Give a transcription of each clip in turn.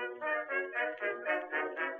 Thank you.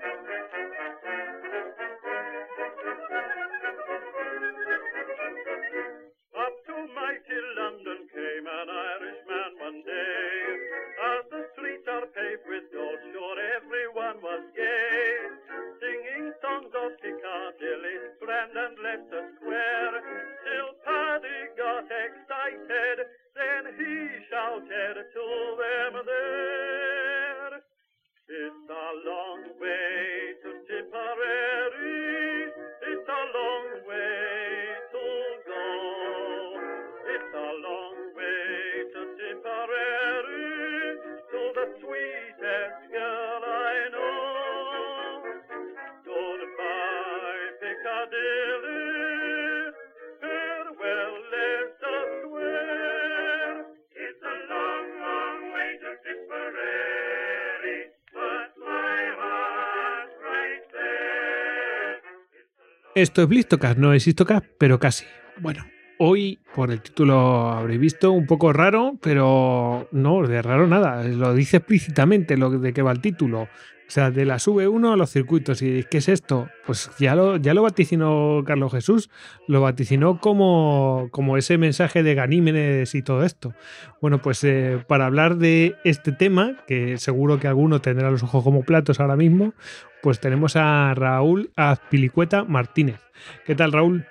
Esto es Blistocast, no es Histocast, pero casi. Bueno, hoy, por el título habréis visto, un poco raro, pero no, de raro nada. Lo dice explícitamente lo de qué va el título. O sea, de las V1 a los circuitos. ¿Y qué es esto? Pues ya lo, ya lo vaticinó Carlos Jesús. Lo vaticinó como, como ese mensaje de Ganímedes y todo esto. Bueno, pues eh, para hablar de este tema, que seguro que alguno tendrá los ojos como platos ahora mismo, pues tenemos a Raúl Azpilicueta Martínez. ¿Qué tal, Raúl?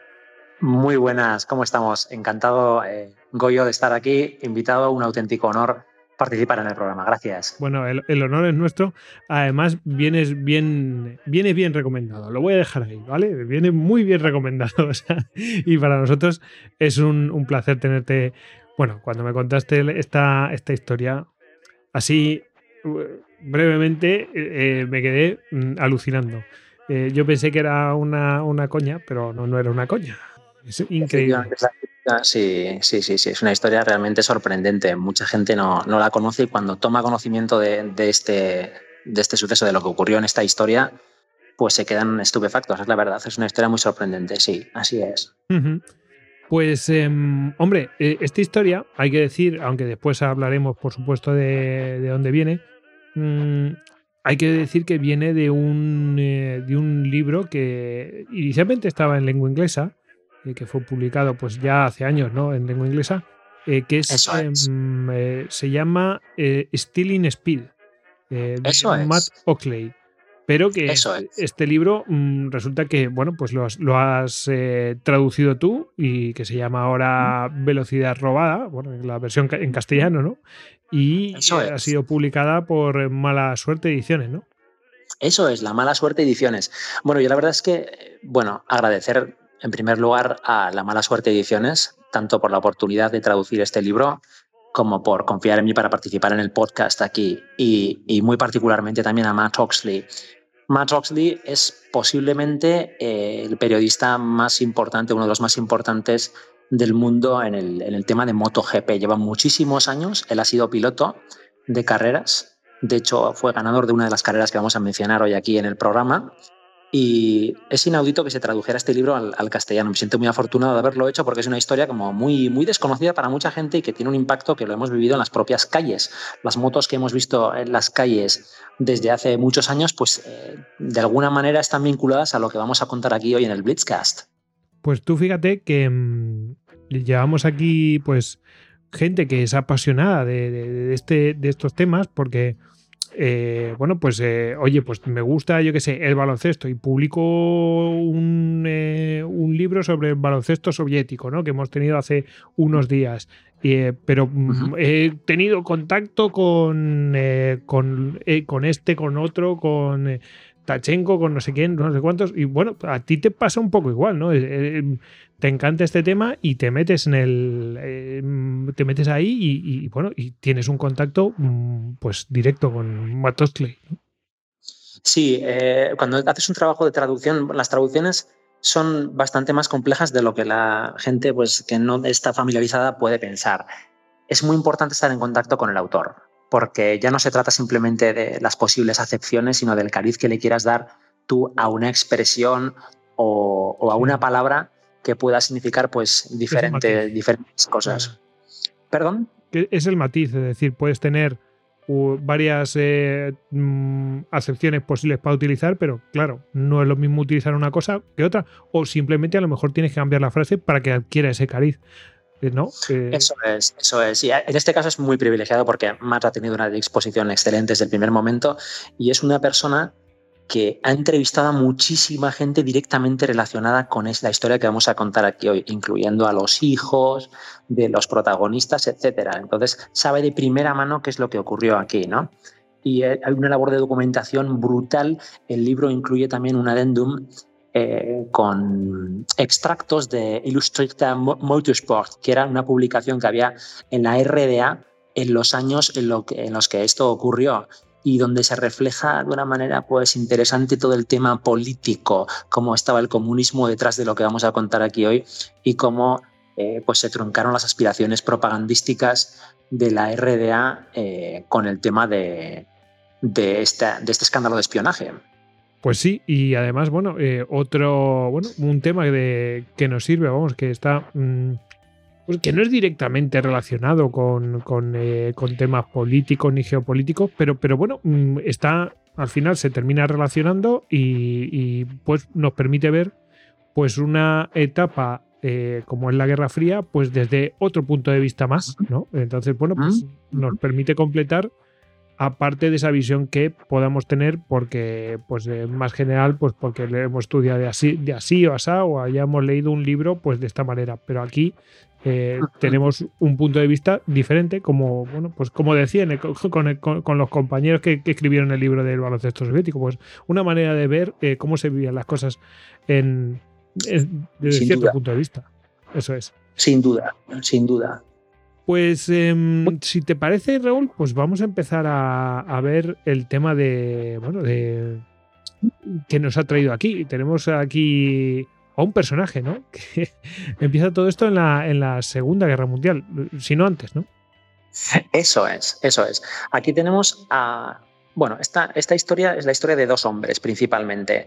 Muy buenas, ¿cómo estamos? Encantado, eh, Goyo, de estar aquí. Invitado, un auténtico honor participar en el programa. Gracias. Bueno, el, honor es nuestro. Además, vienes bien, vienes bien recomendado. Lo voy a dejar ahí, ¿vale? Viene muy bien recomendado. y para nosotros es un, un placer tenerte. Bueno, cuando me contaste esta, esta historia, así eh, brevemente, eh, me quedé mm, alucinando. Eh, yo pensé que era una, una coña, pero no, no era una coña. Es increíble. Sí, sí, sí, sí, es una historia realmente sorprendente. Mucha gente no, no la conoce y cuando toma conocimiento de, de, este, de este suceso, de lo que ocurrió en esta historia, pues se quedan estupefactos. Es la verdad, es una historia muy sorprendente, sí, así es. Uh -huh. Pues, eh, hombre, eh, esta historia, hay que decir, aunque después hablaremos, por supuesto, de, de dónde viene, mmm, hay que decir que viene de un, eh, de un libro que inicialmente estaba en lengua inglesa, eh, que fue publicado pues ya hace años ¿no? en lengua inglesa, eh, que es, es. Eh, se llama Stealing Speed, de Eso Matt es. Oakley. Pero que Eso es. este libro mmm, resulta que, bueno, pues lo has, lo has traducido tú y que se llama ahora Velocidad Robada, bueno, la versión en castellano, ¿no? Y ha sido publicada por Mala Suerte Ediciones, ¿no? Eso es, la mala suerte ediciones. Bueno, yo la verdad es que, bueno, agradecer en primer lugar a la mala suerte ediciones, tanto por la oportunidad de traducir este libro como por confiar en mí para participar en el podcast aquí y, y muy particularmente también a Matt Oxley. Matt Oxley es posiblemente eh, el periodista más importante, uno de los más importantes del mundo en el, en el tema de MotoGP. Lleva muchísimos años, él ha sido piloto de carreras, de hecho fue ganador de una de las carreras que vamos a mencionar hoy aquí en el programa y es inaudito que se tradujera este libro al, castellano. Me siento muy afortunado de haberlo hecho porque es una historia como muy, muy desconocida para mucha gente y que tiene un impacto que lo hemos vivido en las propias calles. Las motos que hemos visto en las calles desde hace muchos años, pues eh, de alguna manera están vinculadas a lo que vamos a contar aquí hoy en el Blitzcast. Pues tú fíjate que mmm, llevamos aquí pues gente que es apasionada de, este, de estos temas porque eh, bueno, pues eh, oye, pues me gusta, yo qué sé, el baloncesto y publico un, eh, un, libro sobre el baloncesto soviético, ¿no? Que hemos tenido hace unos días. Pero uh -huh. he tenido contacto con, con, con, este, con otro, con Tachenko, con no sé quién, no sé cuántos. Y bueno, a ti te pasa un poco igual, ¿no? te encanta este tema y te metes en el. Eh, te metes ahí y, bueno, y tienes un contacto mm, pues directo con Matt Oakley. ¿no? Sí, eh, cuando haces un trabajo de traducción, las traducciones son bastante más complejas de lo que la gente pues, que no está familiarizada puede pensar. Es muy importante estar en contacto con el autor, porque ya no se trata simplemente de las posibles acepciones, sino del cariz que le quieras dar tú a una expresión o, o a una palabra que pueda significar pues diferente, diferentes cosas. ¿Perdón? Es el matiz, es decir, puedes tener varias eh, mm, acepciones posibles para utilizar, pero claro, no es lo mismo utilizar una cosa que otra, o simplemente a lo mejor tienes que cambiar la frase para que adquiera ese cariz. Eh, ¿No? Eso es, eso es. Y en este caso es muy privilegiado porque Matt ha tenido una disposición excelente desde el primer momento y es una persona que ha entrevistado a muchísima gente directamente relacionada con la historia que vamos a contar aquí hoy, incluyendo a los hijos de los protagonistas, etcétera. Entonces, sabe de primera mano qué es lo que ocurrió aquí, ¿no? Y hay una labor de documentación brutal. El libro incluye también un adendum eh, con extractos de Illustrated Motorsport, que era una publicación que había en la RDA en los años en, los que esto ocurrió y donde se refleja de una manera pues interesante todo el tema político, cómo estaba el comunismo detrás de lo que vamos a contar aquí hoy y cómo eh, pues se truncaron las aspiraciones propagandísticas de la RDA eh, con el tema de, este escándalo de espionaje. Pues sí, y además, bueno, eh, otro, bueno, un tema de, que nos sirve, vamos, que está... Mm, pues que no es directamente relacionado con, eh, temas políticos ni geopolíticos, pero, pero bueno, mm, está al final se termina relacionando y, pues nos permite ver pues una etapa eh, como es la Guerra Fría, pues desde otro punto de vista más, ¿no? Entonces, bueno, pues nos permite completar aparte de esa visión que podamos tener porque pues más general pues porque le hemos estudiado de así de así o así o hayamos leído un libro pues de esta manera pero aquí eh, tenemos un punto de vista diferente, como bueno, pues como decían con, los compañeros que, escribieron el libro del baloncesto soviético, pues una manera de ver eh, cómo se vivían las cosas en, desde cierto punto de vista. Eso es. Sin duda, sin duda. Pues em, si te parece, Raúl, pues vamos a empezar a, a ver el tema de bueno de que nos ha traído aquí. Tenemos aquí un personaje, ¿no? Que empieza todo esto en la, en la Segunda Guerra Mundial, si no antes, ¿no? Eso es, eso es. Aquí tenemos a. Bueno, esta, esta historia es la historia de dos hombres principalmente.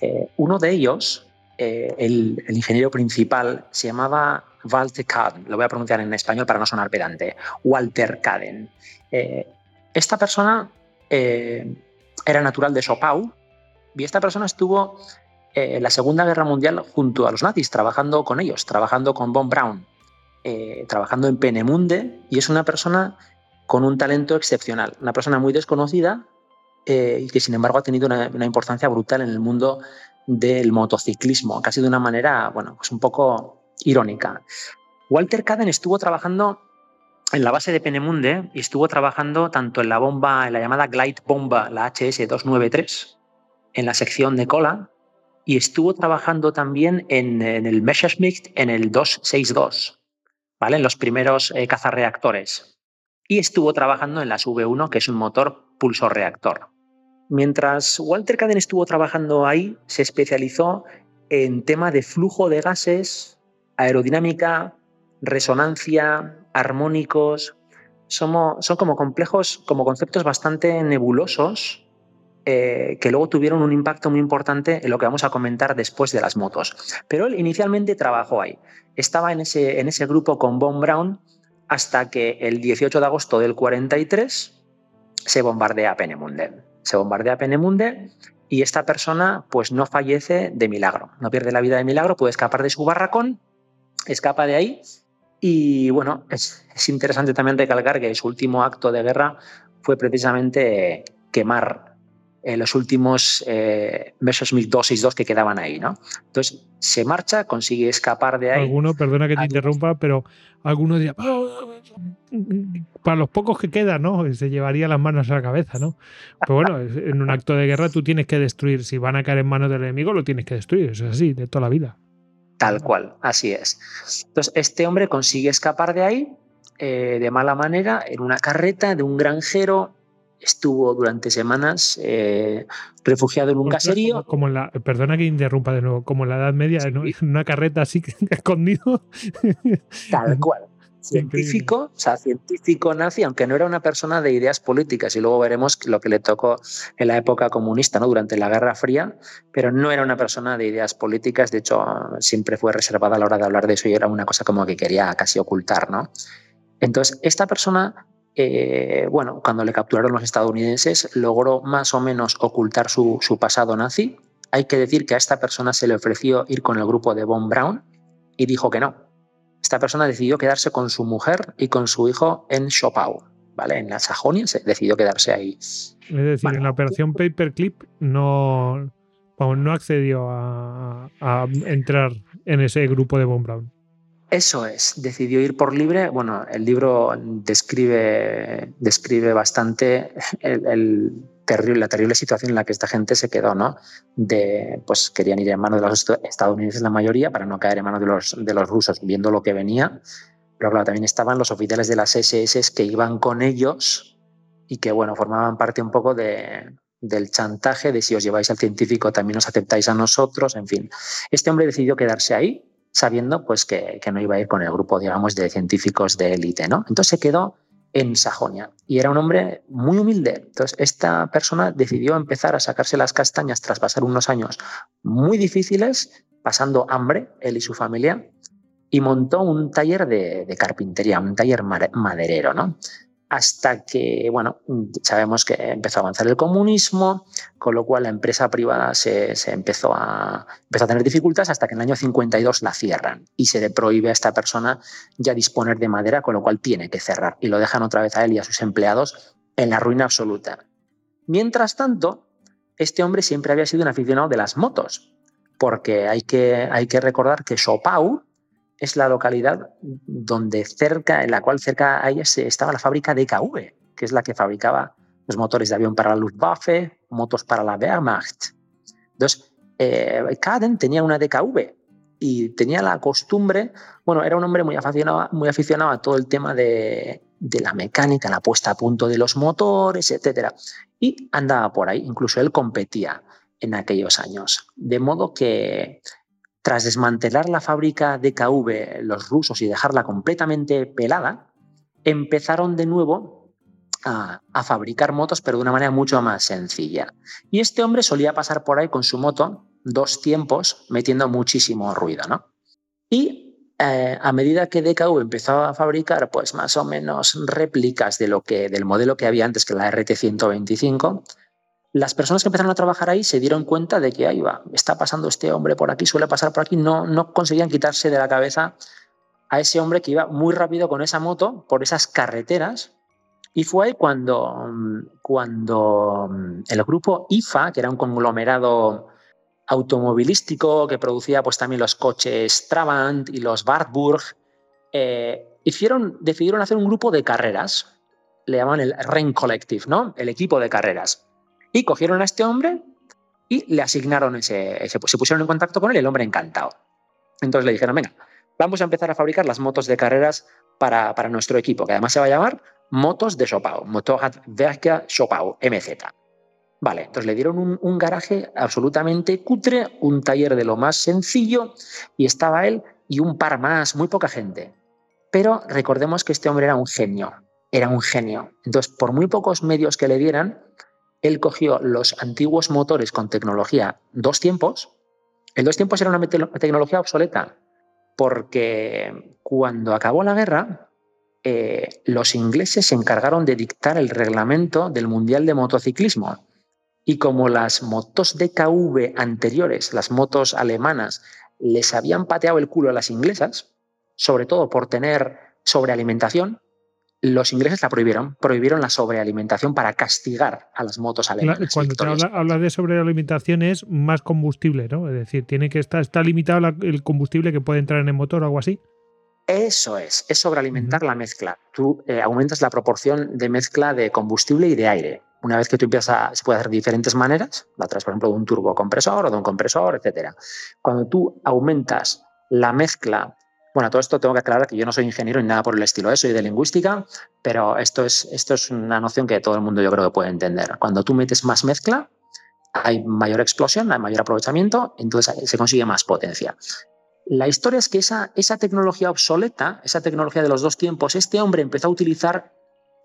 Eh, uno de ellos, eh, el, ingeniero principal, se llamaba Walter Kaden. Lo voy a pronunciar en español para no sonar pedante. Walter Kaden. Eh, esta persona era natural de Sopau y esta persona estuvo eh, la Segunda Guerra Mundial junto a los nazis, trabajando con ellos, trabajando con Von Braun, eh, trabajando en Penemunde, y es una persona con un talento excepcional, una persona muy desconocida eh, y que sin embargo ha tenido una, importancia brutal en el mundo del motociclismo, casi de una manera, bueno, pues un poco irónica. Walter Caden estuvo trabajando en la base de Penemunde y estuvo trabajando tanto en la bomba, en la llamada Glide Bomba, la HS-293, en la sección de cola, y estuvo trabajando también en, el Messerschmitt en el 262, ¿vale? en los primeros eh, cazarreactores. Y estuvo trabajando en las V1, que es un motor pulso reactor. Mientras Walter Caden estuvo trabajando ahí, se especializó en tema de flujo de gases, aerodinámica, resonancia, armónicos. son como complejos, como conceptos bastante nebulosos, eh, que luego tuvieron un impacto muy importante en lo que vamos a comentar después de las motos. Pero él inicialmente trabajó ahí. Estaba en ese, en ese grupo con Von Braun hasta que el 18 de agosto del 43 se bombardea Penemunde. Se bombardea Penemunde y esta persona pues no fallece de milagro, no pierde la vida de milagro, puede escapar de su barracón, escapa de ahí y bueno, es, es interesante también recalcar que su último acto de guerra fue precisamente quemar los últimos eh, Messerschmitt 262 que quedaban ahí, ¿no? Entonces se marcha, consigue escapar de ahí. Alguno, perdona que te interrumpa, pero alguno diría, ah, para los pocos que quedan, ¿no? Se llevaría las manos a la cabeza, ¿no? Pero bueno, en un acto de guerra tú tienes que destruir. Si van a caer en manos del enemigo, lo tienes que destruir. Eso es así, de toda la vida. Tal cual, así es. Entonces, este hombre consigue escapar de ahí eh, de mala manera en una carreta de un granjero estuvo durante semanas eh, refugiado en un caserío. Como la, perdona que interrumpa de nuevo, como en la Edad Media, en una carreta así escondido. Tal cual. Científico, o sea, científico nazi, aunque no era una persona de ideas políticas, y luego veremos lo que le tocó en la época comunista, ¿no? durante la Guerra Fría, pero no era una persona de ideas políticas, de hecho, siempre fue reservada a la hora de hablar de eso y era una cosa como que quería casi ocultar. ¿no? Entonces, esta persona eh, bueno, cuando le capturaron los estadounidenses, logró más o menos ocultar su, su, pasado nazi. Hay que decir que a esta persona se le ofreció ir con el grupo de Von Braun y dijo que no. Esta persona decidió quedarse con su mujer y con su hijo en Schopau, ¿vale? En la Sajonia se decidió quedarse ahí. Es decir, en la operación Paperclip no, no accedió a, a entrar en ese grupo de Von Braun. Eso es, decidió ir por libre. Bueno, el libro describe, describe bastante la terrible situación en la que esta gente se quedó, ¿no? De, pues querían ir en manos de los estadounidenses la mayoría para no caer en manos de los, de los rusos, viendo lo que venía. Pero claro, también estaban los oficiales de las SS que iban con ellos y que, bueno, formaban parte un poco de, del chantaje de si os lleváis al científico también os aceptáis a nosotros, en fin. Este hombre decidió quedarse ahí sabiendo pues que, que, no iba a ir con el grupo, digamos, de científicos de élite, ¿no? Entonces se quedó en Sajonia y era un hombre muy humilde. Entonces esta persona decidió empezar a sacarse las castañas tras pasar unos años muy difíciles, pasando hambre, él y su familia, y montó un taller de, de carpintería, un taller maderero, ¿no? Hasta que, bueno, sabemos que empezó a avanzar el comunismo, con lo cual la empresa privada se, empezó, a, empezó a tener dificultades hasta que en el año 52 la cierran y se le prohíbe a esta persona ya disponer de madera, con lo cual tiene que cerrar y lo dejan otra vez a él y a sus empleados en la ruina absoluta. Mientras tanto, este hombre siempre había sido un aficionado de las motos, porque hay que, hay que recordar que Chopau, es la localidad donde cerca, en la cual cerca a ella estaba la fábrica de que es la que fabricaba los motores de avión para la Luftwaffe, motos para la Wehrmacht. Entonces, eh, Kaden tenía una DKV y tenía la costumbre, bueno, era un hombre muy aficionado, muy aficionado a todo el tema de, de la mecánica, la puesta a punto de los motores, etc. Y andaba por ahí, incluso él competía en aquellos años. De modo que tras desmantelar la fábrica de KV los rusos y dejarla completamente pelada, empezaron de nuevo a, fabricar motos, pero de una manera mucho más sencilla. Y este hombre solía pasar por ahí con su moto dos tiempos, metiendo muchísimo ruido. ¿no? Y eh, a medida que DKV empezó a fabricar pues, más o menos réplicas de lo que, del modelo que había antes, que la RT-125, las personas que empezaron a trabajar ahí se dieron cuenta de que ahí va, está pasando este hombre por aquí, suele pasar por aquí, no, no conseguían quitarse de la cabeza a ese hombre que iba muy rápido con esa moto por esas carreteras. Y fue ahí cuando, cuando el grupo IFA, que era un conglomerado automovilístico que producía pues también los coches Trabant y los Wartburg, eh, hicieron, decidieron hacer un grupo de carreras, le llaman el Rain Collective, ¿no? El equipo de carreras. Y cogieron a este hombre y le asignaron ese, se pusieron en contacto con él el hombre encantado. Entonces le dijeron, venga, vamos a empezar a fabricar las motos de carreras para, para nuestro equipo, que además se va a llamar Motos de Chopau, Motorradwerke Chopau, MZ. Vale, entonces le dieron un, un, garaje absolutamente cutre, un taller de lo más sencillo, y estaba él y un par más, muy poca gente. Pero recordemos que este hombre era un genio, era un genio. Entonces, por muy pocos medios que le dieran, él cogió los antiguos motores con tecnología dos tiempos. El dos tiempos era una tecnología obsoleta porque cuando acabó la guerra, eh, los ingleses se encargaron de dictar el reglamento del Mundial de Motociclismo. Y como las motos de KV anteriores, las motos alemanas, les habían pateado el culo a las inglesas, sobre todo por tener sobrealimentación, los ingleses la prohibieron, prohibieron la sobrealimentación para castigar a las motos alemanas. Cuando te habla, habla, de sobrealimentación es más combustible, ¿no? Es decir, tiene que estar está limitado la, el combustible que puede entrar en el motor o algo así. Eso es, es sobrealimentar uh -huh. la mezcla. Tú eh, aumentas la proporción de mezcla de combustible y de aire. Una vez que tú empiezas a, se puede hacer de diferentes maneras, a través, por ejemplo, de un turbocompresor o de un compresor, etcétera. Cuando tú aumentas la mezcla bueno, todo esto tengo que aclarar que yo no soy ingeniero ni nada por el estilo, ¿eh? soy de lingüística, pero esto es, esto es una noción que todo el mundo yo creo que puede entender. Cuando tú metes más mezcla, hay mayor explosión, hay mayor aprovechamiento, entonces se consigue más potencia. La historia es que esa, esa tecnología obsoleta, esa tecnología de los dos tiempos, este hombre empezó a utilizar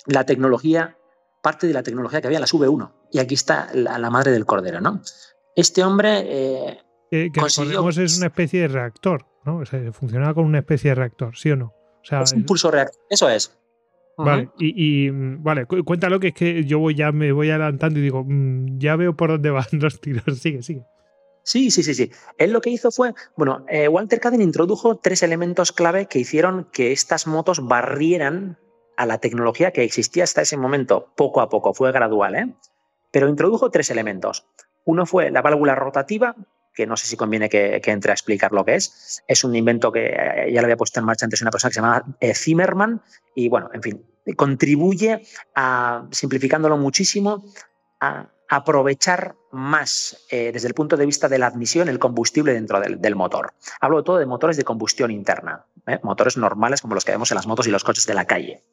la tecnología, parte de la tecnología que había en las V1. Y aquí está la, la madre del cordero, ¿no? Este hombre... Eh, que, que consiguió... es una especie de reactor. ¿no? O sea, funcionaba con una especie de reactor, ¿sí o no? O sea, es un pulso reactor, eso es. Vale, y, vale, cuéntalo que es que yo voy ya me voy adelantando y digo, mm, ya veo por dónde van los tiros. Sigue, sigue. Sí, sí, sí, sí. Él lo que hizo fue, bueno, eh, Walter Caden introdujo tres elementos clave que hicieron que estas motos barrieran a la tecnología que existía hasta ese momento, poco a poco, fue gradual, ¿eh? Pero introdujo tres elementos. Uno fue la válvula rotativa, que no sé si conviene que, entre a explicar lo que es. Es un invento que eh, ya lo había puesto en marcha antes una persona que se llama eh, Zimmerman y bueno, en fin, contribuye a, simplificándolo muchísimo, a aprovechar más eh, desde el punto de vista de la admisión el combustible dentro del, motor. Hablo todo de motores de combustión interna, motores normales como los que vemos en las motos y los coches de la calle.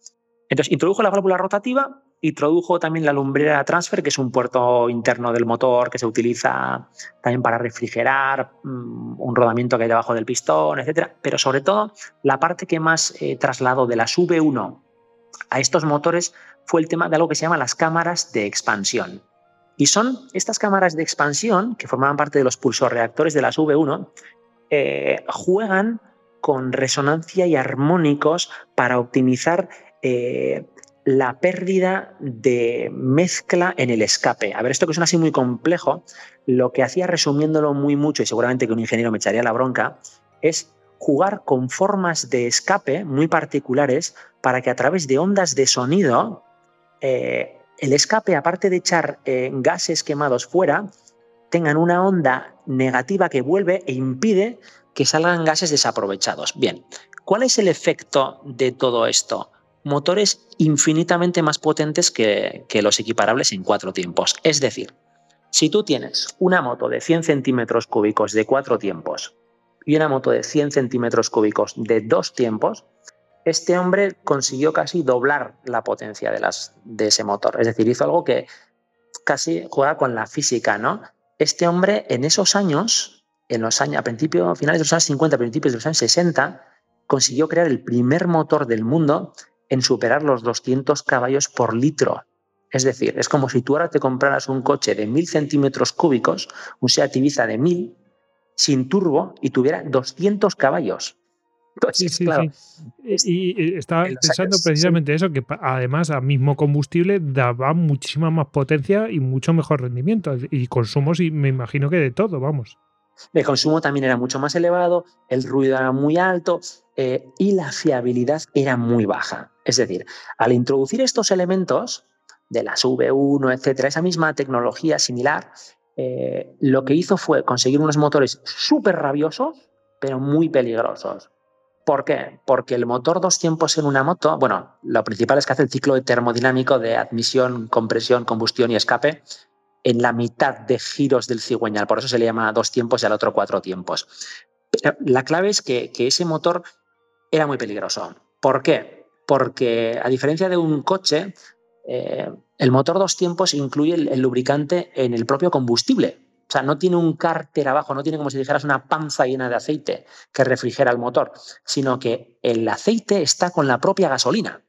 Entonces, introdujo la válvula rotativa, introdujo también la lumbrera transfer, que es un puerto interno del motor que se utiliza también para refrigerar mm, un rodamiento que hay debajo del pistón, etc. Pero sobre todo, la parte que más eh, trasladó de las V1 a estos motores fue el tema de algo que se llama las cámaras de expansión. Y son estas cámaras de expansión, que formaban parte de los pulsorreactores de las V1, eh, juegan con resonancia y armónicos para optimizar eh, la pérdida de mezcla en el escape. A ver, esto que suena así muy complejo, lo que hacía resumiéndolo muy mucho, y seguramente que un ingeniero me echaría la bronca, es jugar con formas de escape muy particulares para que a través de ondas de sonido eh, el escape, aparte de echar eh, gases quemados fuera, tengan una onda negativa que vuelve e impide que salgan gases desaprovechados. Bien, ¿cuál es el efecto de todo esto? Motores infinitamente más potentes que, los equiparables en cuatro tiempos. Es decir, si tú tienes una moto de 100 centímetros cúbicos de cuatro tiempos y una moto de 100 centímetros cúbicos de dos tiempos, este hombre consiguió casi doblar la potencia de, las, de ese motor. Es decir, hizo algo que casi juega con la física, ¿no? Este hombre en esos años, en los años, a principios, finales de los años 50, principios de los años 60, consiguió crear el primer motor del mundo en superar los 200 caballos por litro. Es decir, es como si tú ahora te compraras un coche de 1000 centímetros cúbicos, un Seat Ibiza de 1000, sin turbo y tuviera 200 caballos. sí, sí, Y, estaba pensando precisamente eso, que además a mismo combustible daba muchísima más potencia y mucho mejor rendimiento. Y consumos, y me imagino que de todo, vamos. El consumo también era mucho más elevado, el ruido era muy alto eh, y la fiabilidad era muy baja. Es decir, al introducir estos elementos de las V1, etcétera, esa misma tecnología similar, eh, lo que hizo fue conseguir unos motores súper rabiosos, pero muy peligrosos. ¿Por qué? Porque el motor dos tiempos en una moto, bueno, lo principal es que hace el ciclo termodinámico de admisión, compresión, combustión y escape en la mitad de giros del cigüeñal. Por eso se le llama dos tiempos y al otro cuatro tiempos. la clave es que, ese motor era muy peligroso. ¿Por qué? Porque a diferencia de un coche, eh, el motor dos tiempos incluye el, lubricante en el propio combustible. O sea, no tiene un cárter abajo, no tiene como si dijeras una panza llena de aceite que refrigera el motor, sino que el aceite está con la propia gasolina,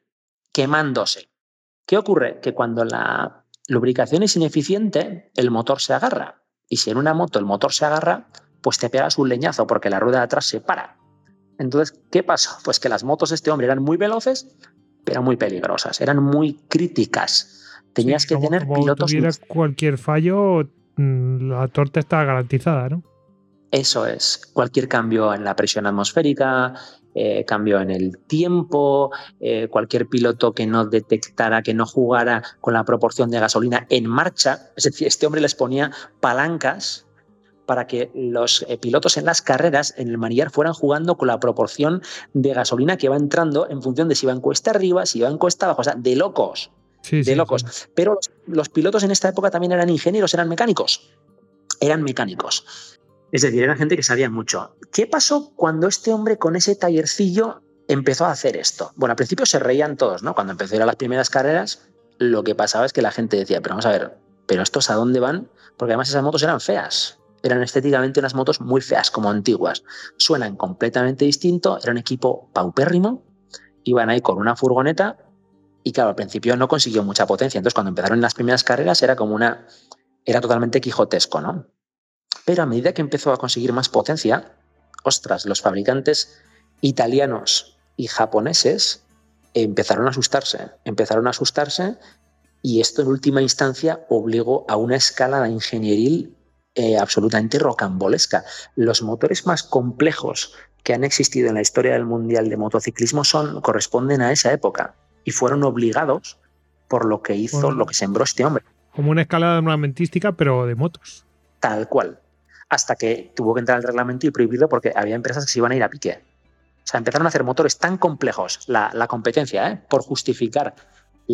quemándose. ¿Qué ocurre? Que cuando la lubricación es ineficiente, el motor se agarra. Y si en una moto el motor se agarra, pues te pegas un leñazo porque la rueda de atrás se para. Entonces, ¿qué pasó? Pues que las motos de este hombre eran muy veloces, pero muy peligrosas, eran muy críticas. Tenías que tener como pilotos. Si cualquier fallo, mm, la torta está garantizada, ¿no? Eso es. Cualquier cambio en la presión atmosférica, eh, cambio en el tiempo, eh, cualquier piloto que no detectara, que no jugara con la proporción de gasolina en marcha. Es decir, este hombre les ponía palancas para que los eh, pilotos en las carreras en el manillar fueran jugando con la proporción de gasolina que va entrando en función de si va en cuesta arriba, si va en cuesta abajo, o sea, de locos. de locos. Pero los pilotos en esta época también eran ingenieros, eran mecánicos. Eran mecánicos. Es decir, era gente que sabía mucho. ¿Qué pasó cuando este hombre con ese tallercillo empezó a hacer esto? Bueno, al principio se reían todos, ¿no? Cuando empezó a ir a las primeras carreras, lo que pasaba es que la gente decía, pero vamos a ver, ¿pero estos a dónde van? Porque además esas motos eran feas. Eran estéticamente unas motos muy feas, como antiguas. Suenan completamente distinto, era un equipo paupérrimo, iban ahí con una furgoneta y claro, al principio no consiguió mucha potencia. Entonces, cuando empezaron las primeras carreras era como una... era totalmente quijotesco, ¿no? Pero a medida que empezó a conseguir más potencia, ostras, los fabricantes italianos y japoneses empezaron a asustarse, empezaron a asustarse y esto en última instancia obligó a una escala de ingenieril eh, absolutamente rocambolesca. Los motores más complejos que han existido en la historia del mundial de motociclismo son corresponden a esa época y fueron obligados por lo que hizo, lo que sembró este hombre. Como una escalada armamentística, pero de motos. Tal cual. Hasta que tuvo que entrar el reglamento y prohibirlo porque había empresas que se iban a ir a pique. O sea, empezaron a hacer motores tan complejos, la, la competencia, ¿eh? por justificar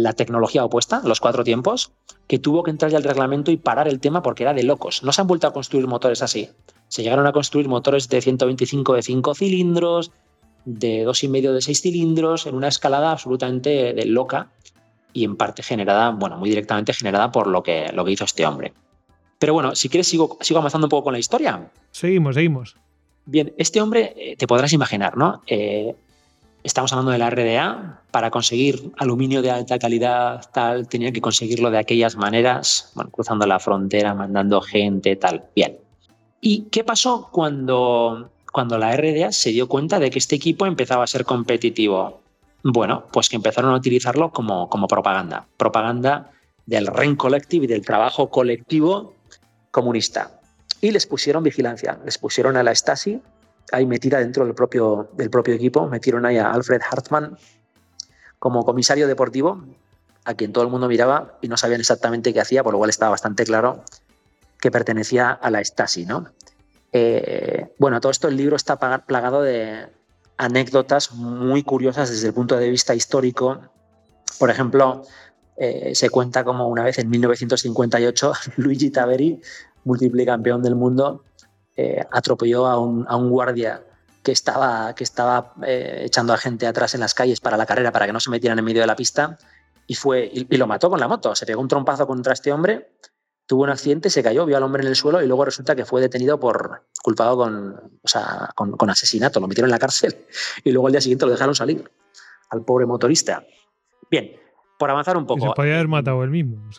la tecnología opuesta, los cuatro tiempos, que tuvo que entrar ya el reglamento y parar el tema porque era de locos. No se han vuelto a construir motores así. Se llegaron a construir motores de 125 de 5 cilindros, de 2,5 de 6 cilindros, en una escalada absolutamente de loca y en parte generada, bueno, muy directamente generada por lo que, lo que hizo este hombre. Pero bueno, si quieres sigo, sigo avanzando un poco con la historia. Seguimos, seguimos. Bien, este hombre, eh, te podrás imaginar, ¿no? Eh, estamos hablando de la RDA, para conseguir aluminio de alta calidad, tal, tenía que conseguirlo de aquellas maneras, cruzando la frontera, mandando gente, tal. Bien. ¿Y qué pasó cuando, cuando la RDA se dio cuenta de que este equipo empezaba a ser competitivo? Bueno, pues que empezaron a utilizarlo como, como propaganda. Propaganda del REN Collective y del trabajo colectivo comunista. Y les pusieron vigilancia, les pusieron a la Stasi ahí metida dentro del propio, equipo, metieron ahí a Alfred Hartmann como comisario deportivo, a quien todo el mundo miraba y no sabían exactamente qué hacía, por lo cual estaba bastante claro que pertenecía a la Stasi. ¿no? Eh, bueno, todo esto el libro está plagado de anécdotas muy curiosas desde el punto de vista histórico. Por ejemplo, eh, se cuenta como una vez en 1958 Luigi Taveri, multiplicampeón del mundo, eh, atropelló a un, guardia que estaba, que estaba eh, echando a gente atrás en las calles para la carrera, para que no se metieran en medio de la pista, y, fue, y, lo mató con la moto. Se pegó un trompazo contra este hombre, tuvo un accidente, se cayó, vio al hombre en el suelo y luego resulta que fue detenido por culpado con, con, asesinato, lo metieron en la cárcel y luego al día siguiente lo dejaron salir al pobre motorista. Bien, por avanzar un poco. se podía haber matado él mismo.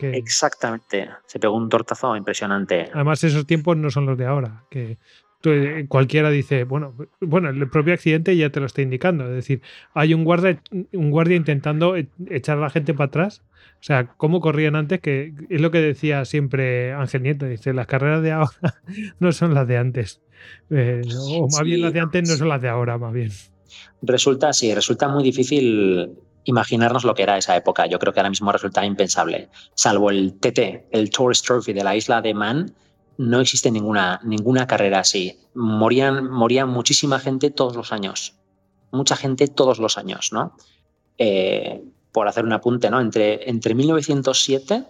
Exactamente. Se pegó un tortazo impresionante. Además, esos tiempos no son los de ahora. Que eh, cualquiera dice, bueno, bueno, el propio accidente ya te lo está indicando. Es decir, hay un guardia, un guardia intentando e, echar a la gente para atrás. O sea, cómo corrían antes, que es lo que decía siempre Ángel Nieto. Dice, las carreras de ahora no son las de antes. Eh, o más bien las de antes no son las de ahora, más bien. Resulta, sí, resulta muy difícil imaginarnos lo que era esa época. Yo creo que ahora mismo resulta impensable. Salvo el TT, el Tourist Trophy de la isla de Man, no existe ninguna, ninguna carrera así. Morían, morían muchísima gente todos los años. Mucha gente todos los años, ¿no? Eh, por hacer un apunte, ¿no? Entre, entre 1907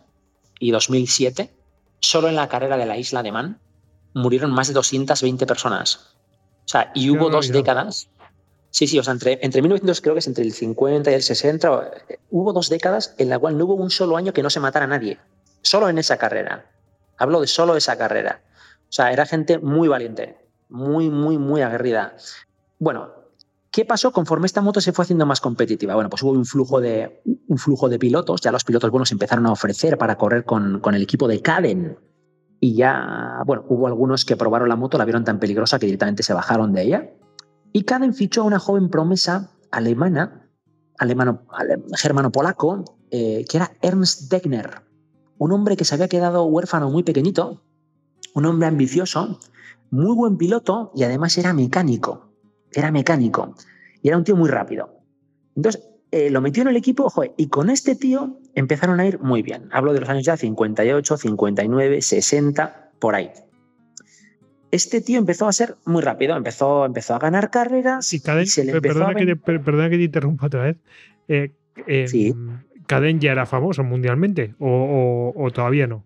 y 2007, solo en la carrera de la isla de Man, murieron más de 220 personas. O sea, y hubo dos décadas Sí, sí, o sea, entre, entre 1900 creo que es entre el 50 y el 60, hubo dos décadas en la cual no hubo un solo año que no se matara a nadie, solo en esa carrera. Hablo de solo esa carrera. O sea, era gente muy valiente, muy, muy, muy aguerrida. Bueno, ¿qué pasó conforme esta moto se fue haciendo más competitiva? Bueno, pues hubo un flujo de, un flujo de pilotos, ya los pilotos buenos empezaron a ofrecer para correr con, con el equipo de Caden. Y ya, bueno, hubo algunos que probaron la moto, la vieron tan peligrosa que directamente se bajaron de ella y Caden fichó a una joven promesa alemana, alemano, germano-polaco, eh, que era Ernst Degner, un hombre que se había quedado huérfano muy pequeñito, un hombre ambicioso, muy buen piloto y además era mecánico. Era mecánico y era un tío muy rápido. Entonces, eh, lo metió en el equipo y con este tío empezaron a ir muy bien. Hablo de los años ya 58, 59, 60, por ahí este tío empezó a ser muy rápido, empezó, empezó a ganar carreras. Y, Caden, se le perdona, que te, perdona, que te, interrumpa otra vez. Eh, eh, ¿Caden ya era famoso mundialmente o, todavía no?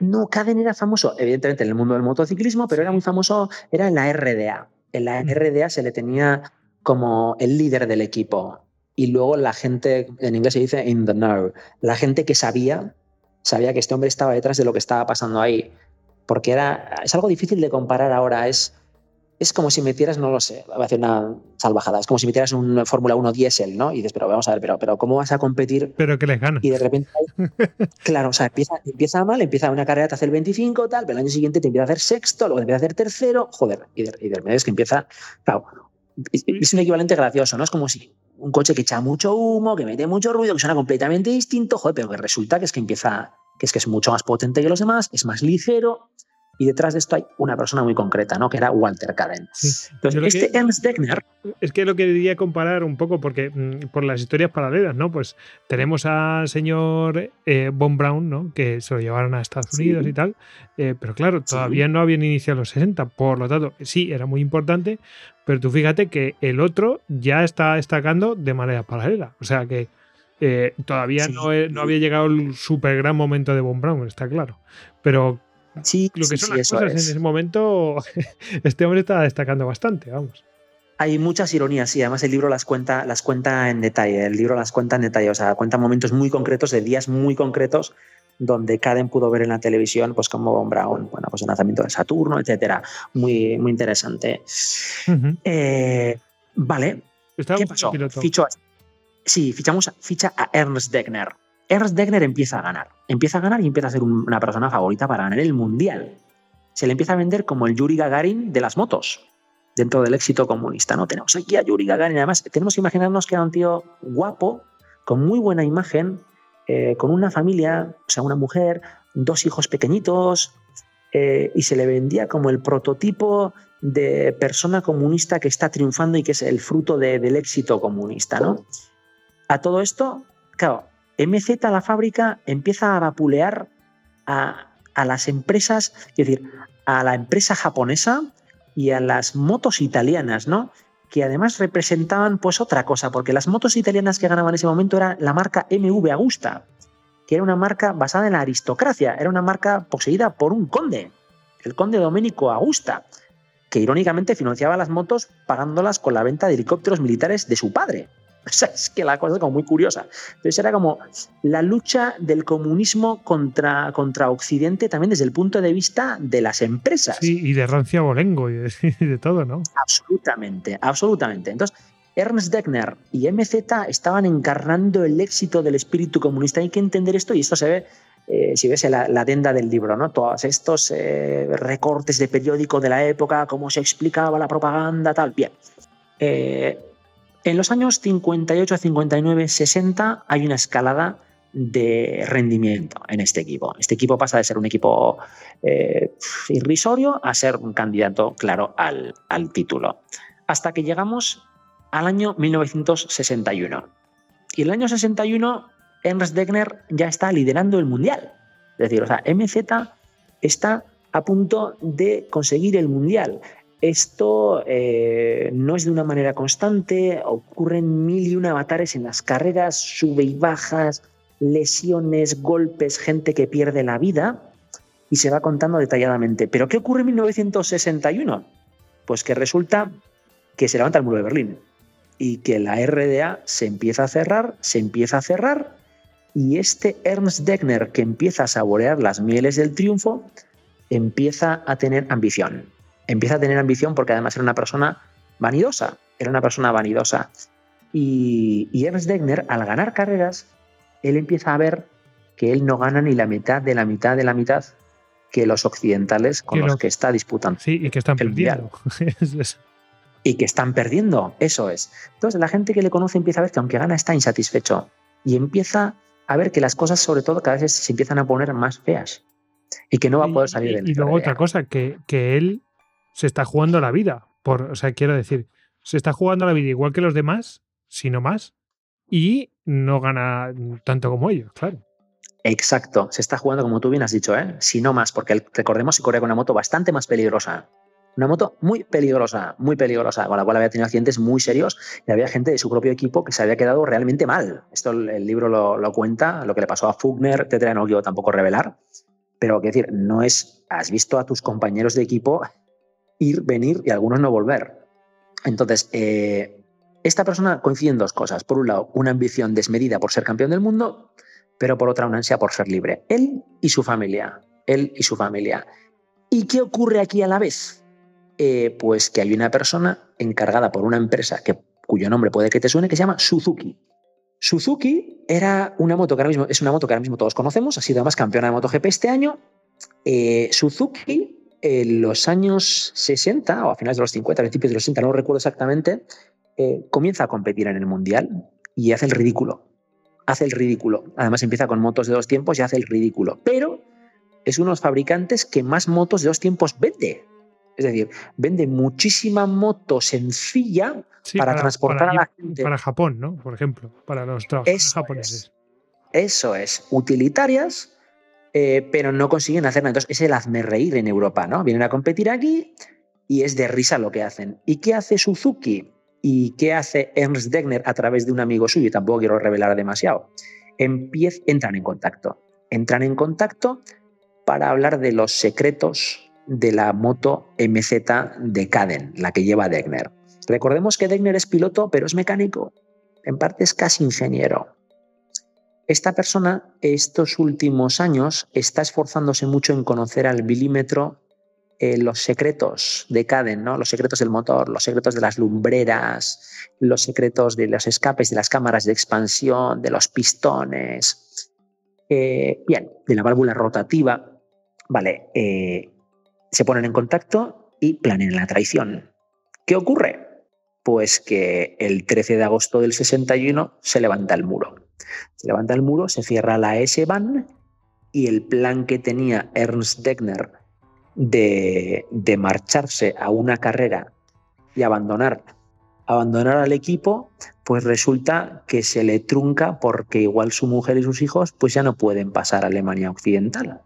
No, Caden era famoso, evidentemente, en el mundo del motociclismo, pero era muy famoso, era en la RDA. En la mm. RDA se le tenía como el líder del equipo. Y luego la gente, en inglés se dice in the know, la gente que sabía, sabía que este hombre estaba detrás de lo que estaba pasando ahí porque era, es algo difícil de comparar ahora. Es, es como si metieras, no lo sé, va a hacer una salvajada, es como si metieras un Fórmula 1 diésel, ¿no? Y dices, pero vamos a ver, pero, pero ¿cómo vas a competir? Pero que les gana. Y de repente, claro, o sea, empieza, empieza mal, empieza una carrera, te hace el 25, tal, pero el año siguiente te empieza a hacer sexto, luego te empieza a hacer tercero, joder, y de, y de repente es que empieza, claro, es, un equivalente gracioso, ¿no? Es como si un coche que echa mucho humo, que mete mucho ruido, que suena completamente distinto, joder, pero que resulta que es que empieza, que es que es mucho más potente que los demás, es más ligero, y detrás de esto hay una persona muy concreta, ¿no? Que era Walter Caden. Entonces, este Ernst Degner. Es que lo que quería comparar un poco, porque mm, por las historias paralelas, ¿no? Pues tenemos al señor eh, Von Braun, ¿no? Que se lo llevaron a Estados Unidos y tal. Eh, pero claro, todavía no habían iniciado los 60. Por lo tanto, sí, era muy importante. Pero tú fíjate que el otro ya está destacando de manera paralela. O sea que. Eh, todavía no, no, había llegado el super gran momento de Von Braun, está claro. Pero Sí, lo que son las cosas en ese momento, este hombre está destacando bastante, vamos. Hay muchas ironías y además el libro las cuenta, las cuenta en detalle. El libro las cuenta en detalle, o sea, cuenta momentos muy concretos de días muy concretos donde Caden pudo ver en la televisión, pues como Von Braun, bueno, pues el lanzamiento de Saturno, etcétera. Muy, muy interesante. Eh, vale. ¿Qué pasó? Ficho, sí, fichamos, ficha a Ernst Degner. Ernst Degner empieza a ganar. Empieza a ganar y empieza a ser una persona favorita para ganar el mundial. Se le empieza a vender como el Yuri Gagarin de las motos, dentro del éxito comunista. ¿no? Tenemos aquí a Yuri Gagarin. Además, tenemos que imaginarnos que era un tío guapo, con muy buena imagen, eh, con una familia, o sea, una mujer, dos hijos pequeñitos, eh, y se le vendía como el prototipo de persona comunista que está triunfando y que es el fruto del éxito comunista. ¿no? A todo esto, claro, MZ, la fábrica, empieza a vapulear a, las empresas, es decir, a la empresa japonesa y a las motos italianas, ¿no? Que además representaban pues otra cosa, porque las motos italianas que ganaban en ese momento era la marca MV Augusta, que era una marca basada en la aristocracia, era una marca poseída por un conde, el conde Domenico Augusta, que irónicamente financiaba las motos pagándolas con la venta de helicópteros militares de su padre. O sea, es que la cosa es como muy curiosa. Entonces era como la lucha del comunismo contra, contra Occidente también desde el punto de vista de las empresas. Sí, y de rancia bolengo y de, todo, ¿no? Absolutamente, absolutamente. Entonces, Ernst Degner y MZ estaban encarnando el éxito del espíritu comunista. Hay que entender esto y esto se ve eh, si ves la, la, adenda del libro, ¿no? Todos estos eh, recortes de periódico de la época, cómo se explicaba la propaganda, tal. Bien. Eh, en los años 58, 59, 60 hay una escalada de rendimiento en este equipo. Este equipo pasa de ser un equipo eh, irrisorio a ser un candidato claro al, al título. Hasta que llegamos al año 1961. Y en el año 61, Ernst Degner ya está liderando el mundial. Es decir, o sea, MZ está a punto de conseguir el mundial. Esto eh, no es de una manera constante, ocurren mil y una avatares en las carreras, sube y bajas, lesiones, golpes, gente que pierde la vida y se va contando detalladamente. ¿Pero qué ocurre en 1961? Pues que resulta que se levanta el muro de Berlín y que la RDA se empieza a cerrar, se empieza a cerrar y este Ernst Degner que empieza a saborear las mieles del triunfo empieza a tener ambición empieza a tener ambición porque además era una persona vanidosa, era una persona vanidosa. Y, Ernst Degner, al ganar carreras, él empieza a ver que él no gana ni la mitad de la mitad de la mitad que los occidentales con los que está disputando. Sí, y que están perdiendo. y que están perdiendo, eso es. Entonces la gente que le conoce empieza a ver que aunque gana está insatisfecho y empieza a ver que las cosas sobre todo cada vez se empiezan a poner más feas y que no va a poder salir y, Y luego otra cosa, que, que él se está jugando la vida. Por, o sea, quiero decir, se está jugando la vida igual que los demás, si no más, y no gana tanto como ellos, claro. Exacto, se está jugando como tú bien has dicho, ¿eh? si no más, porque recordemos que corre con una moto bastante más peligrosa. Una moto muy peligrosa, muy peligrosa, con la cual había tenido accidentes muy serios y había gente de su propio equipo que se había quedado realmente mal. Esto el libro lo, cuenta, lo que le pasó a Fugner, etcétera, no quiero tampoco revelar, pero quiero decir, no es, has visto a tus compañeros de equipo ir, venir y algunos no volver. Entonces, eh, esta persona coincide en dos cosas. Por un lado, una ambición desmedida por ser campeón del mundo, pero por otra, una ansia por ser libre. Él y su familia. Él y su familia. ¿Y qué ocurre aquí a la vez? Eh, pues que hay una persona encargada por una empresa que, cuyo nombre puede que te suene, que se llama Suzuki. Suzuki era una moto que ahora mismo es una moto que ahora mismo todos conocemos, ha sido además campeona de MotoGP este año. Eh, Suzuki en los años 60 o a finales de los 50, principios de los 60, no recuerdo exactamente, eh, comienza a competir en el Mundial y hace el ridículo. Hace el ridículo. Además empieza con motos de dos tiempos y hace el ridículo. Pero es uno de los fabricantes que más motos de dos tiempos vende. Es decir, vende muchísima moto sencilla para, transportar a la gente. Para Japón, ¿no? Por ejemplo, para los trabajadores japoneses. eso es, utilitarias, eh, pero no consiguen hacer. Entonces, es el hazme reír en Europa, ¿no? Vienen a competir aquí y es de risa lo que hacen. ¿Y qué hace Suzuki? ¿Y qué hace Ernst Degner a través de un amigo suyo? Tampoco quiero revelar demasiado. Empiez, entran en contacto. Entran en contacto para hablar de los secretos de la moto MZ de Caden, la que lleva Degner. Recordemos que Degner es piloto, pero es mecánico. En parte es casi ingeniero. Esta persona estos últimos años está esforzándose mucho en conocer al milímetro eh, los secretos de Caden, ¿no? los secretos del motor, los secretos de las lumbreras, los secretos de los escapes, de las cámaras de expansión, de los pistones, eh, bien, de la válvula rotativa. Vale, eh, se ponen en contacto y planean la traición. ¿Qué ocurre? Pues que el 13 de agosto del 61 se levanta el muro. Se levanta el muro, se cierra la S-Bahn y el plan que tenía Ernst Degner de, de, marcharse a una carrera y abandonar, abandonar al equipo, pues resulta que se le trunca porque igual su mujer y sus hijos pues ya no pueden pasar a Alemania Occidental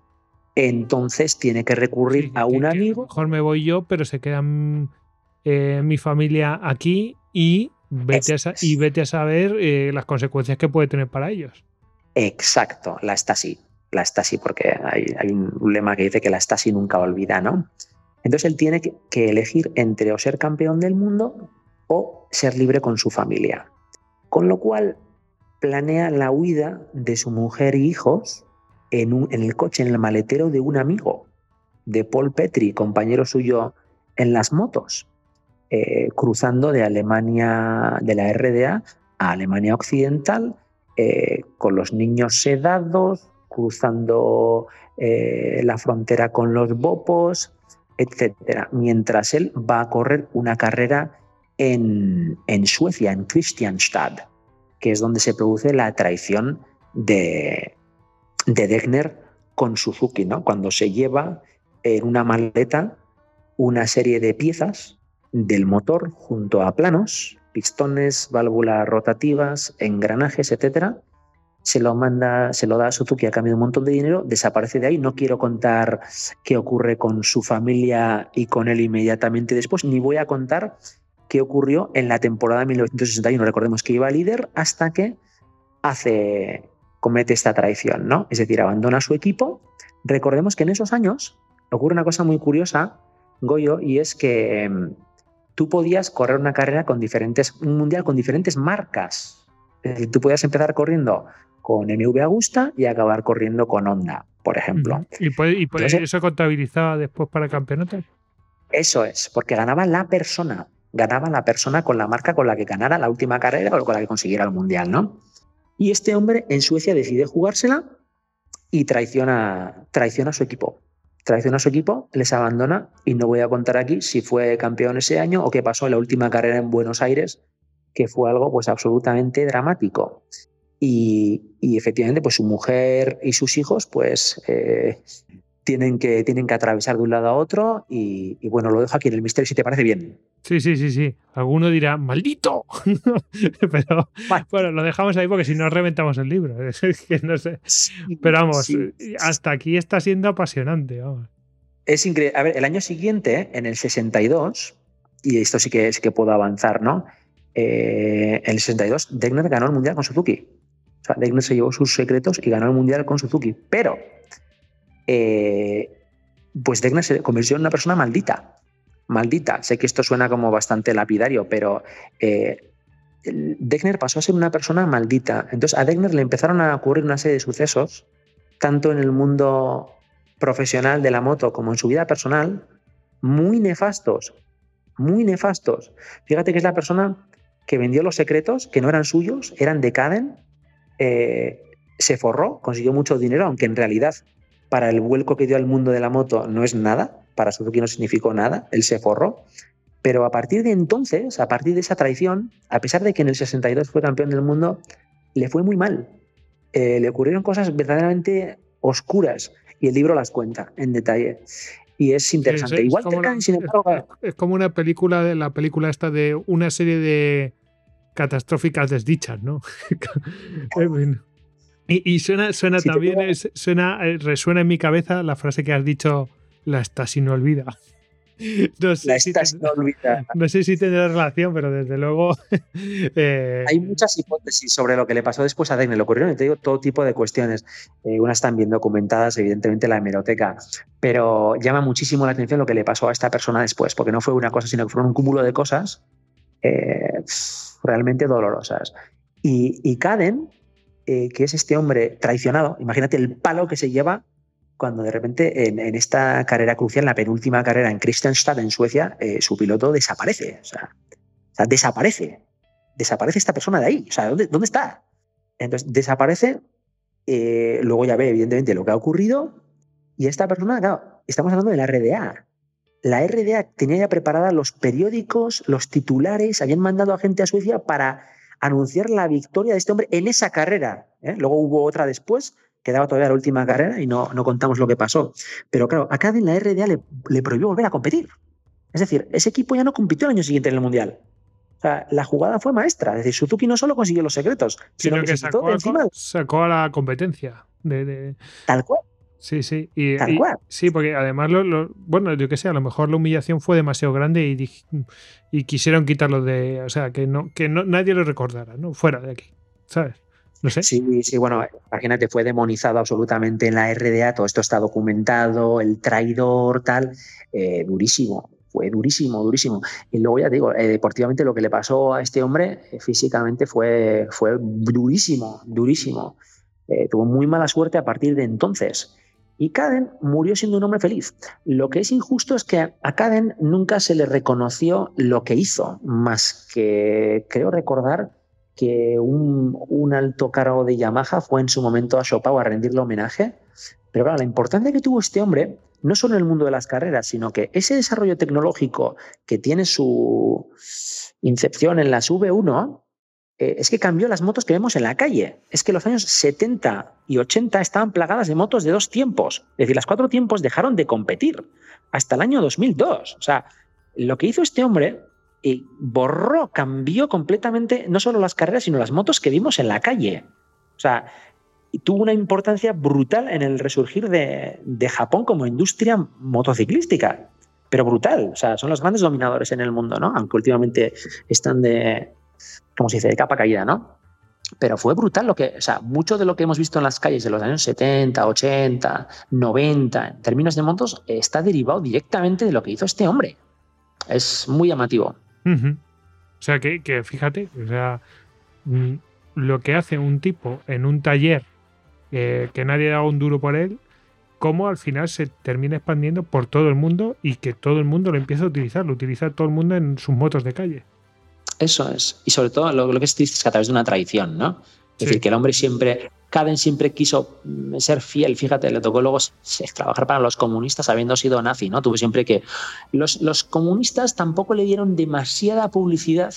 entonces tiene que recurrir a un amigo. mejor me voy yo, pero se queda eh, mi familia aquí y vete, a, y vete a saber eh, las consecuencias que puede tener para ellos. Exacto, la Stasi. La Stasi, porque hay, un lema que dice que la Stasi nunca olvida, ¿no? Entonces él tiene que elegir entre o ser campeón del mundo o ser libre con su familia. Con lo cual planea la huida de su mujer e hijos en, el coche, en el maletero de un amigo, de Paul Petri, compañero suyo en las motos, eh, cruzando de Alemania, de la RDA a Alemania Occidental, eh, con los niños sedados, cruzando eh, la frontera con los bopos, etc. Mientras él va a correr una carrera en, Suecia, en Christianstad, que es donde se produce la traición de, de Degner con Suzuki, ¿no? Cuando se lleva en una maleta una serie de piezas del motor junto a planos, pistones, válvulas rotativas, engranajes, etcétera, se lo manda, se lo da a Suzuki a cambio de un montón de dinero, desaparece de ahí. No quiero contar qué ocurre con su familia y con él inmediatamente después, ni voy a contar qué ocurrió en la temporada de 1961. Recordemos que iba líder hasta que hace comete esta traición, ¿no? Es decir, abandona su equipo. Recordemos que en esos años ocurre una cosa muy curiosa, Goyo, y es que em, tú podías correr una carrera con diferentes, un mundial con diferentes marcas. Es decir, tú podías empezar corriendo con MV Agusta y acabar corriendo con Honda, por ejemplo. ¿Y, puede, eso contabilizaba después para el campeonato? Eso es, porque ganaba la persona, ganaba la persona con la marca con la que ganara la última carrera o con la que consiguiera el mundial, ¿no? Y este hombre en Suecia decide jugársela y traiciona, traiciona a su equipo. Traiciona a su equipo, les abandona y no voy a contar aquí si fue campeón ese año o qué pasó en la última carrera en Buenos Aires, que fue algo pues absolutamente dramático. Y, efectivamente, pues su mujer y sus hijos, pues eh, tienen que, tienen que atravesar de un lado a otro y, bueno, lo dejo aquí en el misterio si te parece bien. Sí, sí, sí, sí. Alguno dirá, maldito. Pero bueno. lo dejamos ahí porque si no reventamos el libro. no sé. Pero vamos, hasta aquí está siendo apasionante. Es increíble. A ver, el año siguiente, en el 62, y esto sí que, sí que puedo avanzar, ¿no? Eh, en el 62, Degner ganó el mundial con Suzuki. O sea, Degner se llevó sus secretos y ganó el mundial con Suzuki. Pero eh, pues Degner se convirtió en una persona maldita. Maldita. Sé que esto suena como bastante lapidario, pero eh, Degner pasó a ser una persona maldita. Entonces a Degner le empezaron a ocurrir una serie de sucesos, tanto en el mundo profesional de la moto como en su vida personal, muy nefastos. Muy nefastos. Fíjate que es la persona que vendió los secretos que no eran suyos, eran de Caden, eh, se forró, consiguió mucho dinero, aunque en realidad para el vuelco que dio al mundo de la moto no es nada, para Suzuki no significó nada, él se forró. Pero a partir de entonces, a partir de esa traición, a pesar de que en el 62 fue campeón del mundo, le fue muy mal. Eh, le ocurrieron cosas verdaderamente oscuras y el libro las cuenta en detalle. Y es interesante. Sí, es Igual como te caen, la- sin embargo, es, es como una película, de la película esta de una serie de catastróficas desdichas, ¿no? Y, y suena, suena Si te también, es- suena, eh, resuena en mi cabeza la frase que has dicho, la estasi no olvida. No sé, la si estás ten- no olvida. no sé si tendrá relación, pero desde luego. eh, Hay muchas hipótesis sobre lo que le pasó después a Dagny. Le ocurrieron, te digo, todo tipo de cuestiones. Eh, unas están bien documentadas, evidentemente, en la hemeroteca. Pero llama muchísimo la atención lo que le pasó a esta persona después, porque no fue una cosa, sino que fueron un cúmulo de cosas eh, realmente dolorosas. Y, y Caden, eh, que es este hombre traicionado, imagínate el palo que se lleva cuando de repente en, esta carrera crucial, la penúltima carrera en Kristianstad, en Suecia, eh, su piloto desaparece. O sea, o sea, desaparece. Desaparece esta persona de ahí. O sea, ¿dónde, dónde está? Entonces, desaparece. eh, luego ya ve, evidentemente, lo que ha ocurrido. Y esta persona, claro, estamos hablando de la RDA. La RDA tenía ya preparadas los periódicos, los titulares, habían mandado a gente a Suecia para anunciar la victoria de este hombre en esa carrera. ¿eh? Luego hubo otra después, quedaba todavía la última carrera y no, no contamos lo que pasó. Pero claro, acá en la RDA le, le prohibió volver a competir. Es decir, ese equipo ya no compitió el año siguiente en el Mundial. O sea, la jugada fue maestra. Es decir, Suzuki no solo consiguió los secretos, sino, sino que, que se quitó sacó, a- encima sacó a la competencia. De, de- tal cual. Sí, sí. Y, Tal y- cual. sí, porque además, lo, lo- bueno, yo que sé, a lo mejor la humillación fue demasiado grande y, y quisieron quitarlo de. O sea, que no que no, nadie lo recordara, ¿no? Fuera de aquí, ¿sabes? No sé. Sí, sí, bueno, imagínate, fue demonizado absolutamente en la RDA, todo esto está documentado, el traidor, tal, eh, durísimo, fue durísimo, durísimo. Y luego ya te digo, eh, deportivamente lo que le pasó a este hombre eh, físicamente fue, fue durísimo, durísimo. Tuvo muy mala suerte a partir de entonces. Y Caden murió siendo un hombre feliz. Lo que es injusto es que a Caden nunca se le reconoció lo que hizo, más que creo recordar que un, alto cargo de Yamaha fue en su momento a Chopin a rendirle homenaje. Pero claro, la importancia que tuvo este hombre, no solo en el mundo de las carreras, sino que ese desarrollo tecnológico que tiene su incepción en las V1, eh, es que cambió las motos que vemos en la calle. Es que los años 70 y 80 estaban plagadas de motos de dos tiempos. Es decir, las cuatro tiempos dejaron de competir hasta el año 2002. O sea, lo que hizo este hombre y borró, cambió completamente no solo las carreras, sino las motos que vimos en la calle. O sea, tuvo una importancia brutal en el resurgir de, de Japón como industria motociclística. Pero brutal. O sea, son los grandes dominadores en el mundo, ¿no? Aunque últimamente están de, ¿cómo se dice?, de capa caída, ¿no? Pero fue brutal lo que, o sea, mucho de lo que hemos visto en las calles de los años 70, 80, 90, en términos de motos, eh, está derivado directamente de lo que hizo este hombre. Es muy llamativo. O sea, que, que fíjate, o sea, mm, lo que hace un tipo en un taller eh, que nadie da un duro por él, cómo al final se termina expandiendo por todo el mundo y que todo el mundo lo empieza a utilizar, lo utiliza todo el mundo en sus motos de calle. Eso es. Y sobre todo lo, lo que es triste es que a través de una traición, ¿no? Es Sí. decir, que el hombre siempre, Caden siempre quiso mm, ser fiel, fíjate, le tocó luego trabajar para los comunistas habiendo sido nazi, ¿no? Tuvo siempre que... Los, los comunistas tampoco le dieron demasiada publicidad,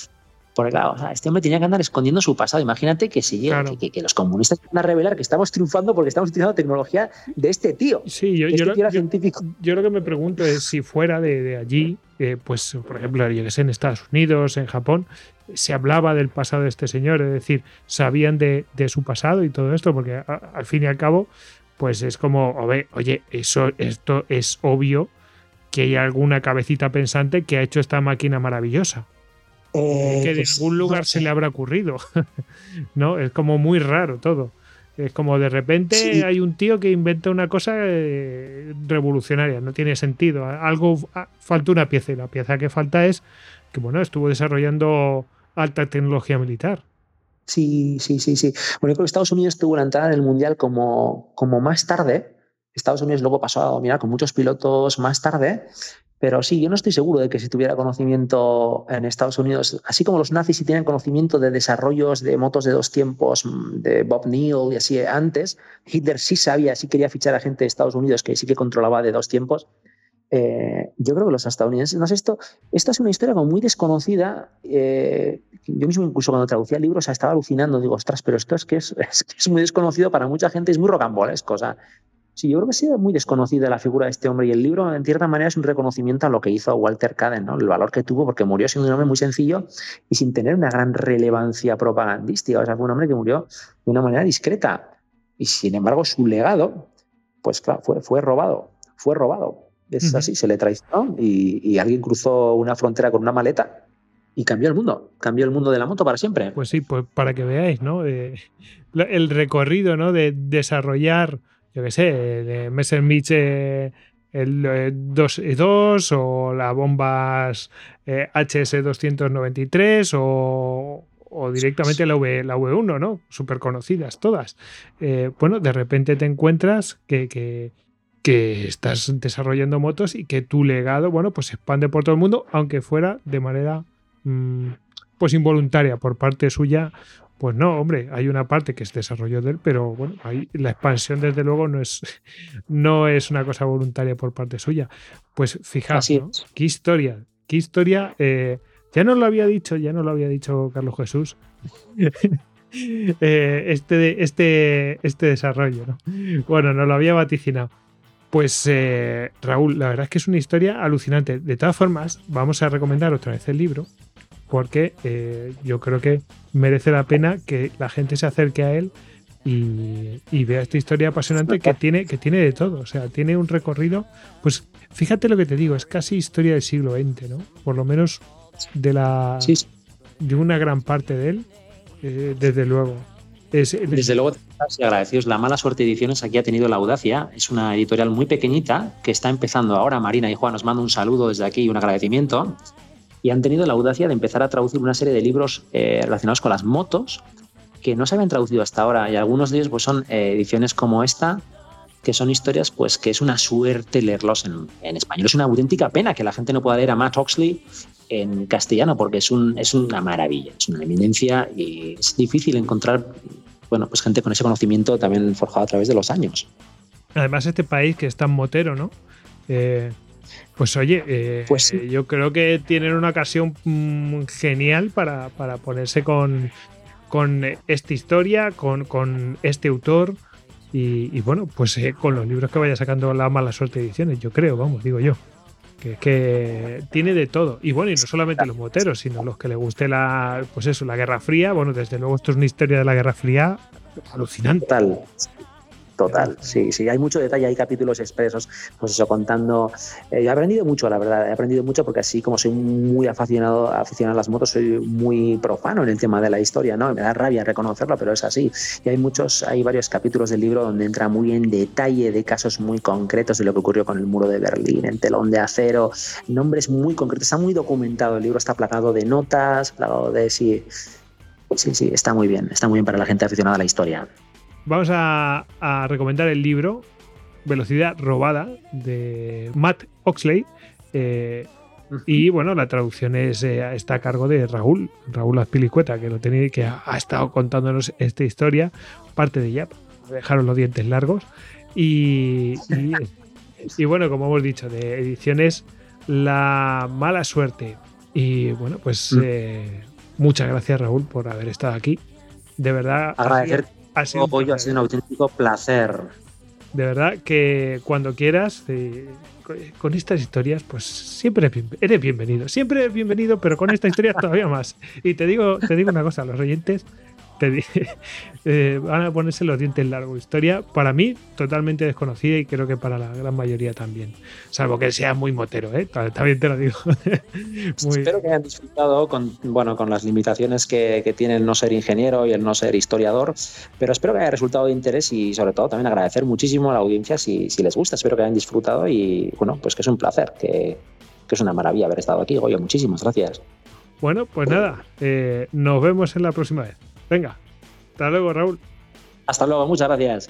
porque claro, o sea, este hombre tenía que andar escondiendo su pasado. Imagínate que si llega, Claro. que, los comunistas van a revelar que estamos triunfando porque estamos utilizando tecnología de este tío. Sí, yo, Este yo, lo- tío yo- científico. yo lo que me pregunto es si fuera de, de allí, eh, pues por ejemplo, yo que sé, en Estados Unidos, en Japón, se hablaba del pasado de este señor, es decir, sabían de, de su pasado y todo esto, porque a- al fin y al cabo, pues es como, oye, eso, esto es obvio que hay alguna cabecita pensante que ha hecho esta máquina maravillosa, Eh, que de pues, algún no lugar se le habrá ocurrido, ¿no? Es como muy raro todo. Es como de repente Sí. hay un tío que inventa una cosa eh, revolucionaria, no tiene sentido. Algo ah, falta una pieza y la pieza que falta es que bueno, estuvo desarrollando alta tecnología militar. Sí, sí, sí, sí. Bueno, yo creo que Estados Unidos tuvo la entrada en el Mundial como, como más tarde. Estados Unidos luego pasó a dominar con muchos pilotos más tarde. Pero sí, yo no estoy seguro de que si tuviera conocimiento en Estados Unidos, así como los nazis sí tienen conocimiento de desarrollos de motos de dos tiempos mm, de Bob Neal y así antes, Hitler sí sabía, sí quería fichar a gente de Estados Unidos que sí que controlaba de dos tiempos. eh, yo creo que los estadounidenses, no sé, esto, esto es una historia como muy desconocida. Eh, yo mismo incluso cuando traducía libros estaba alucinando, digo, ostras, pero esto es que es, muy desconocido para mucha gente, es muy rocambolesco. O sí, yo creo que sí es muy desconocida la figura de este hombre y el libro en cierta manera es un reconocimiento a lo que hizo Walter Caden, ¿no? el valor que tuvo porque murió siendo un hombre muy sencillo y sin tener una gran relevancia propagandística. O sea, fue un hombre que murió de una manera discreta y sin embargo su legado, pues claro, fue, fue robado, fue robado es así, se le traicionó y, y, alguien cruzó una frontera con una maleta y cambió el mundo, cambió el mundo de la moto para siempre. Pues sí, pues para que veáis, ¿no? Eh, el recorrido, ¿no? De desarrollar, yo qué sé, de Messerschmitt eh, el 2 o las bombas eh, HS-293 o, o directamente la, v, la V1, ¿no? Súper conocidas todas. Eh, bueno, de repente te encuentras que, que, que estás desarrollando motos y que tu legado, bueno, pues se expande por todo el mundo, aunque fuera de manera mmm, pues involuntaria por parte suya. Pues no, hombre, hay una parte que es desarrollo de él, pero bueno, ahí la expansión desde luego no es, no es una cosa voluntaria por parte suya. Pues fijaos, ¿no? qué historia, qué historia. Eh, ya no lo había dicho, ya no lo había dicho Carlos Jesús. eh, este, este, este desarrollo, ¿no? Bueno, nos lo había vaticinado. Pues eh, Raúl, la verdad es que es una historia alucinante. De todas formas, vamos a recomendar otra vez el libro, porque eh, yo creo que merece la pena que la gente se acerque a él y, y vea esta historia apasionante que tiene, que tiene de todo. O sea, tiene un recorrido, pues fíjate lo que te digo, es casi historia del siglo XX, ¿no? Por lo menos de la Sí, de una gran parte de él, eh, desde luego. Es, Desde luego, y agradecidos. La Mala Suerte Ediciones aquí ha tenido la audacia. Es una editorial muy pequeñita que está empezando ahora. Marina y Juan os mando un saludo desde aquí y un agradecimiento. Y han tenido la audacia de empezar a traducir una serie de libros eh, relacionados con las motos que no se habían traducido hasta ahora. Y algunos de ellos pues, son eh, ediciones como esta, que son historias pues que es una suerte leerlos en, en, español. Es una auténtica pena que la gente no pueda leer a Matt Oxley en castellano porque es, un, es una maravilla, es una eminencia y es difícil encontrar bueno, pues gente con ese conocimiento también forjado a través de los años. Además, este país que es tan motero, ¿no? Eh, pues oye, eh, pues sí. yo creo que tienen una ocasión mmm, genial para, para, ponerse con, con esta historia, con, con este autor y, y bueno, pues eh, con los libros que vaya sacando la mala suerte ediciones, yo creo, vamos, digo yo. Que, que, tiene de todo. Y bueno, y no solamente los moteros, sino los que le guste la, pues eso, la Guerra Fría. Bueno, desde luego esto es una historia de la Guerra Fría alucinante. Total. Total, sí, sí, hay mucho detalle, hay capítulos expresos, pues eso, contando. Eh, he aprendido mucho, la verdad, he aprendido mucho porque así como soy muy aficionado, aficionado a las motos, soy muy profano en el tema de la historia, ¿no? Me da rabia reconocerlo, pero es así. Y hay muchos, hay varios capítulos del libro donde entra muy en detalle de casos muy concretos de lo que ocurrió con el muro de Berlín, el telón de acero, nombres muy concretos, está muy documentado, el libro está plagado de notas, plagado de sí. Sí, sí, está muy bien, está muy bien para la gente aficionada a la historia vamos a, a, recomendar el libro Velocidad Robada de Matt Oxley. Eh. Y bueno, la traducción es, eh, está a cargo de Raúl, Raúl Azpilicueta, que, lo tenía, que ha, ha, estado contándonos esta historia, parte de ella, dejaron los dientes largos. Y, y, y, bueno, como hemos dicho, de ediciones La Mala Suerte. Y bueno, pues -huh. eh, muchas gracias Raúl por haber estado aquí. De verdad. Agradecer ha sido, un ha sido un auténtico placer. De verdad que cuando quieras, eh, con estas historias, pues siempre eres bienvenido. Siempre eres bienvenido, pero con esta historia todavía más. Y te digo, te digo una cosa, los oyentes te, eh, van a ponerse los dientes largos. Historia para mí totalmente desconocida y creo que para la gran mayoría también. Salvo que sea muy motero, ¿eh? también te lo digo. muy... Espero que hayan disfrutado con, bueno, con las limitaciones que, que, tiene el no ser ingeniero y el no ser historiador, pero espero que haya resultado de interés y sobre todo también agradecer muchísimo a la audiencia si, si les gusta. Espero que hayan disfrutado y bueno, pues que es un placer, que, que es una maravilla haber estado aquí. Goyo, muchísimas gracias. Bueno, pues nada, eh, nos vemos en la próxima vez. Venga, hasta luego, Raúl. Hasta luego, muchas gracias.